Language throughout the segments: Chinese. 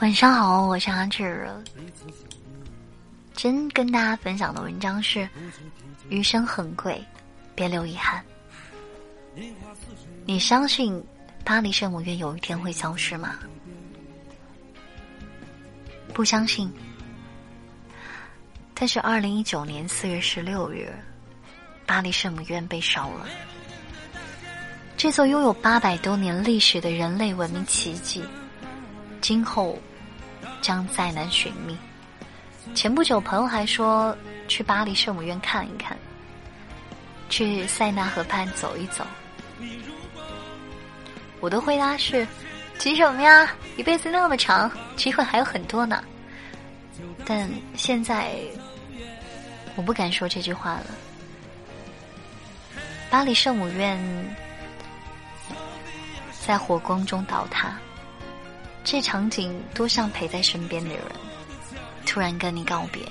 晚上好，我是阿志。真跟大家分享的文章是：余生很贵，别留遗憾。你相信巴黎圣母院有一天会消失吗？不相信。但是，二零一九年四月十六日，巴黎圣母院被烧了。这座拥有八百多年历史的人类文明奇迹，今后将再难寻觅。前不久，朋友还说去巴黎圣母院看一看，去塞纳河畔走一走。我的回答是：急什么呀？一辈子那么长，机会还有很多呢。但现在，我不敢说这句话了。巴黎圣母院。在火光中倒塌，这场景多像陪在身边的人突然跟你告别。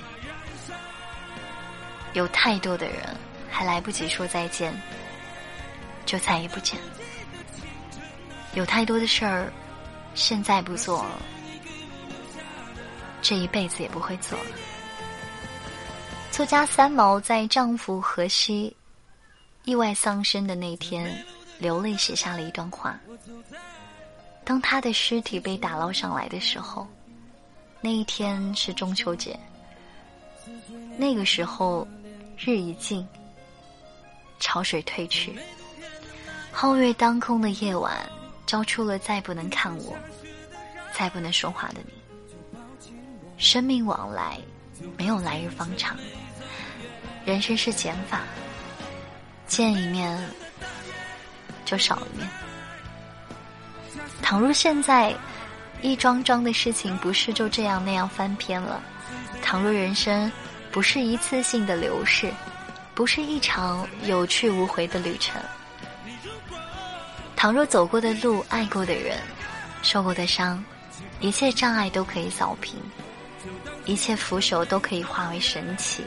有太多的人还来不及说再见，就再也不见。有太多的事儿，现在不做，这一辈子也不会做了。作家三毛在丈夫荷西意外丧生的那天。流泪写下了一段话。当他的尸体被打捞上来的时候，那一天是中秋节。那个时候，日已尽，潮水退去，皓月当空的夜晚，照出了再不能看我、再不能说话的你。生命往来，没有来日方长。人生是减法，见一面。就少一面。倘若现在一桩桩的事情不是就这样那样翻篇了，倘若人生不是一次性的流逝，不是一场有去无回的旅程，倘若走过的路、爱过的人、受过的伤，一切障碍都可以扫平，一切扶手都可以化为神奇，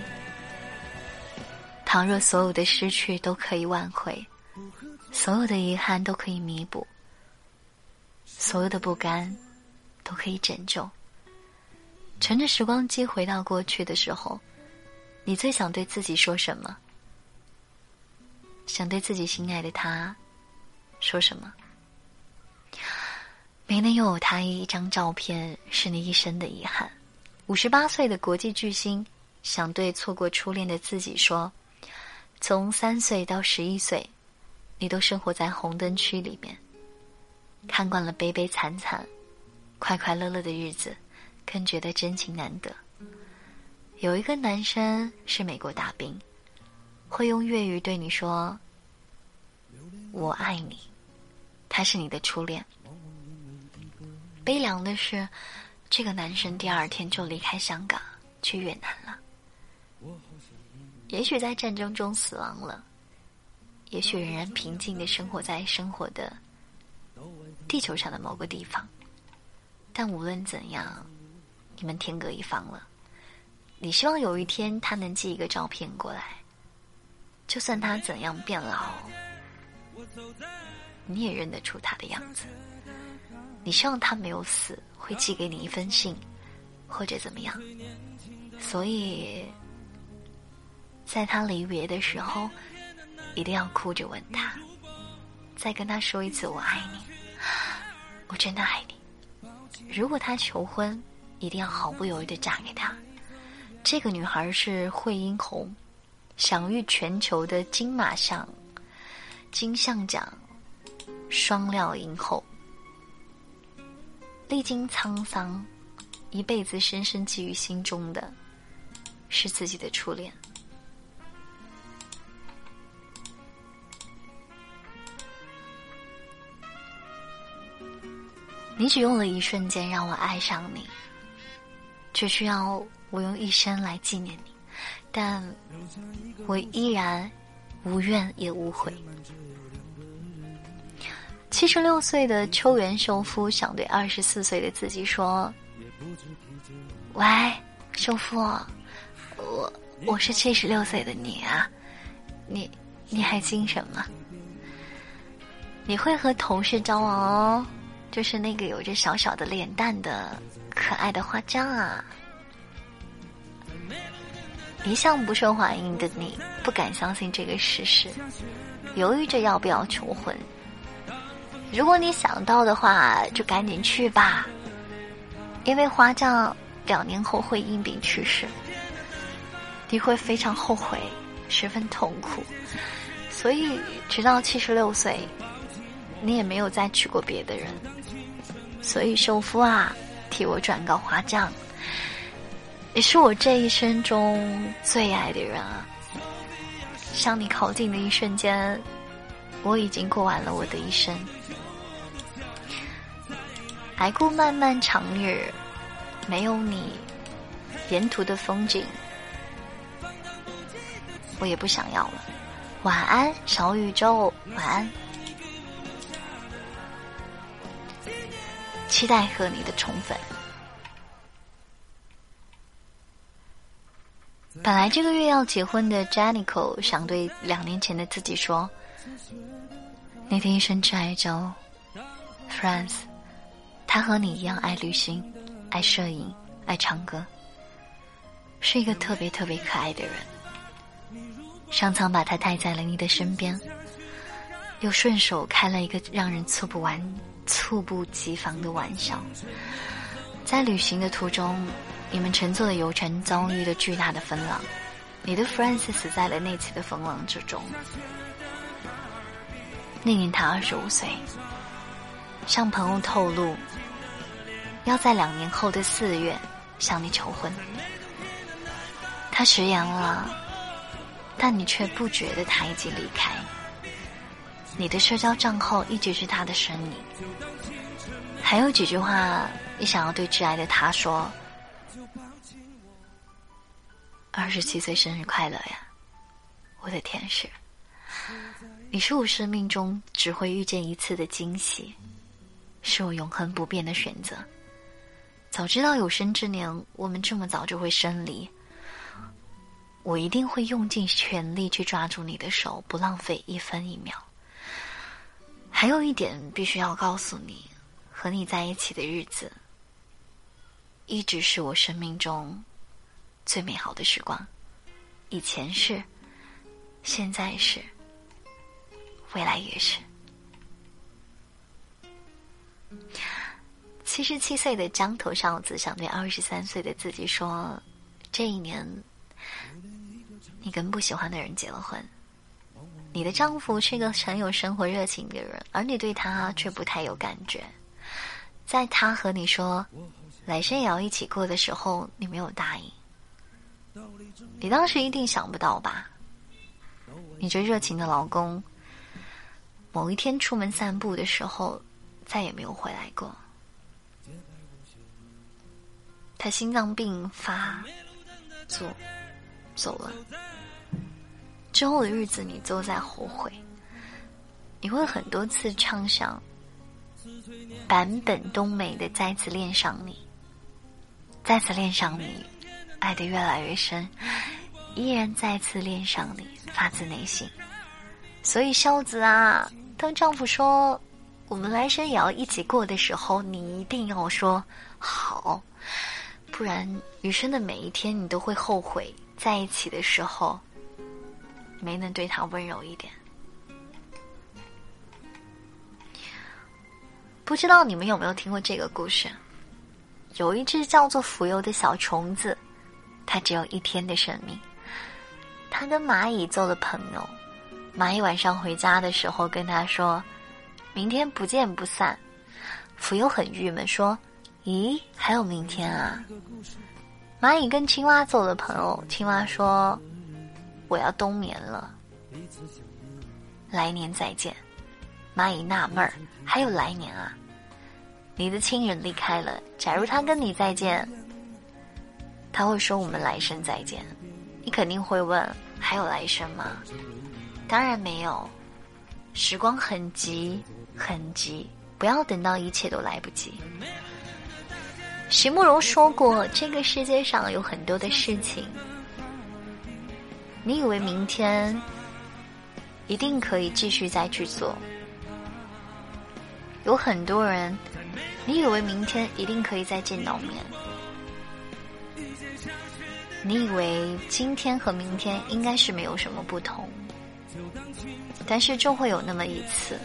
倘若所有的失去都可以挽回。所有的遗憾都可以弥补，所有的不甘都可以拯救。乘着时光机回到过去的时候，你最想对自己说什么？想对自己心爱的他说什么？没能拥有他一张照片，是你一生的遗憾。五十八岁的国际巨星想对错过初恋的自己说：从三岁到十一岁。你都生活在红灯区里面，看惯了悲悲惨惨、快快乐乐的日子，更觉得真情难得。有一个男生是美国大兵，会用粤语对你说：“我爱你。”他是你的初恋。悲凉的是，这个男生第二天就离开香港去越南了。也许在战争中死亡了。也许仍然平静的生活在生活的地球上的某个地方，但无论怎样，你们天各一方了。你希望有一天他能寄一个照片过来，就算他怎样变老，你也认得出他的样子。你希望他没有死，会寄给你一封信，或者怎么样。所以，在他离别的时候。一定要哭着吻他，再跟他说一次“我爱你”，我真的爱你。如果他求婚，一定要毫不犹豫的嫁给他。这个女孩是惠英红，享誉全球的金马奖、金像奖双料影后，历经沧桑，一辈子深深记于心中的，是自己的初恋。你只用了一瞬间让我爱上你，只需要我用一生来纪念你，但我依然无怨也无悔。七十六岁的秋元秀夫想对二十四岁的自己说：“喂，秀夫，我我是七十六岁的你啊，你你还精神吗？你会和同事交往哦。”就是那个有着小小的脸蛋的可爱的花匠啊！一向不受欢迎的你，不敢相信这个事实，犹豫着要不要求婚。如果你想到的话，就赶紧去吧，因为花匠两年后会因病去世，你会非常后悔，十分痛苦，所以直到七十六岁，你也没有再娶过别的人。所以，首夫啊，替我转告花匠，也是我这一生中最爱的人啊。向你靠近的一瞬间，我已经过完了我的一生。还顾漫漫长日，没有你，沿途的风景，我也不想要了。晚安，小宇宙，晚安。期待和你的重逢。本来这个月要结婚的 Janico 想对两年前的自己说：“那天一生挚爱着 f r a n c e 他和你一样爱旅行、爱摄影、爱唱歌，是一个特别特别可爱的人。上苍把他带在了你的身边，又顺手开了一个让人猝不完。”猝不及防的玩笑，在旅行的途中，你们乘坐的游船遭遇了巨大的风浪，你的 friends 死在了那次的风浪之中。那年他二十五岁，向朋友透露，要在两年后的四月向你求婚。他食言了，但你却不觉得他已经离开。你的社交账号一直是他的身影。还有几句话，你想要对挚爱的他说：“二十七岁生日快乐呀，我的天使！你是我生命中只会遇见一次的惊喜，是我永恒不变的选择。早知道有生之年我们这么早就会生离，我一定会用尽全力去抓住你的手，不浪费一分一秒。”还有一点必须要告诉你，和你在一起的日子，一直是我生命中最美好的时光。以前是，现在是，未来也是。七十七岁的江头少子想对二十三岁的自己说：这一年，你跟不喜欢的人结了婚。你的丈夫是一个很有生活热情的人，而你对他却不太有感觉。在他和你说来生也要一起过的时候，你没有答应。你当时一定想不到吧？你这热情的老公，某一天出门散步的时候，再也没有回来过。他心脏病发作走了。之后的日子，你都在后悔。你会很多次畅想版本冬美的再次恋上你，再次恋上你，爱的越来越深，依然再次恋上你，发自内心。所以孝子啊，当丈夫说我们来生也要一起过的时候，你一定要说好，不然余生的每一天你都会后悔在一起的时候。没能对他温柔一点。不知道你们有没有听过这个故事？有一只叫做蜉蝣的小虫子，它只有一天的生命。它跟蚂蚁做了朋友。蚂蚁晚上回家的时候跟他说：“明天不见不散。”蜉蝣很郁闷，说：“咦，还有明天啊？”蚂蚁跟青蛙做了朋友。青蛙说。我要冬眠了，来年再见。蚂蚁纳闷儿，还有来年啊？你的亲人离开了，假如他跟你再见，他会说我们来生再见。你肯定会问，还有来生吗？当然没有。时光很急，很急，不要等到一切都来不及。席慕容说过，这个世界上有很多的事情。你以为明天一定可以继续再去做？有很多人你以为明天一定可以再见到面？你以为今天和明天应该是没有什么不同？但是就会有那么一次，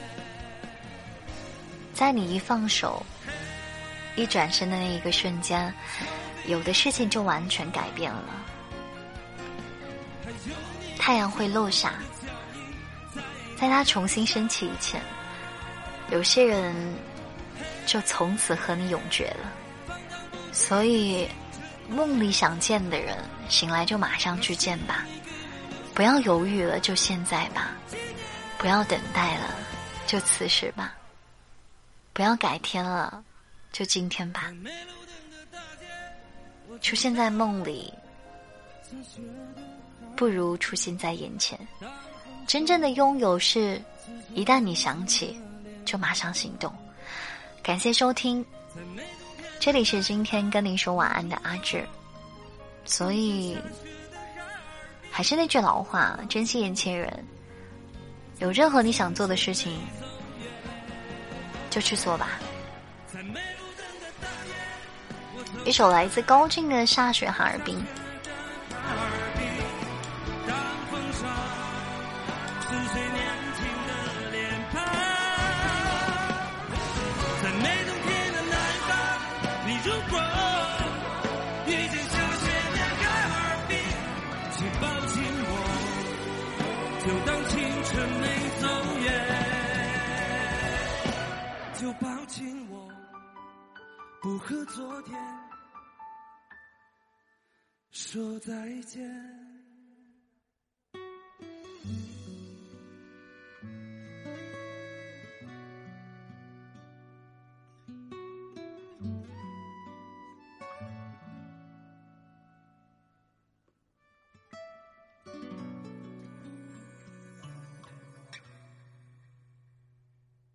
在你一放手、一转身的那一个瞬间，有的事情就完全改变了。太阳会落下，在它重新升起以前，有些人就从此和你永绝了。所以，梦里想见的人，醒来就马上去见吧，不要犹豫了，就现在吧。不要等待了，就此时吧；不要改天了，就今天吧。出现在梦里，不如出现在眼前。真正的拥有是，一旦你想起，就马上行动。感谢收听，这里是今天跟您说晚安的阿志。所以，还是那句老话，珍惜眼前人。有任何你想做的事情，就去做吧。一首来自高进的《下雪哈尔滨》。昨天说再见。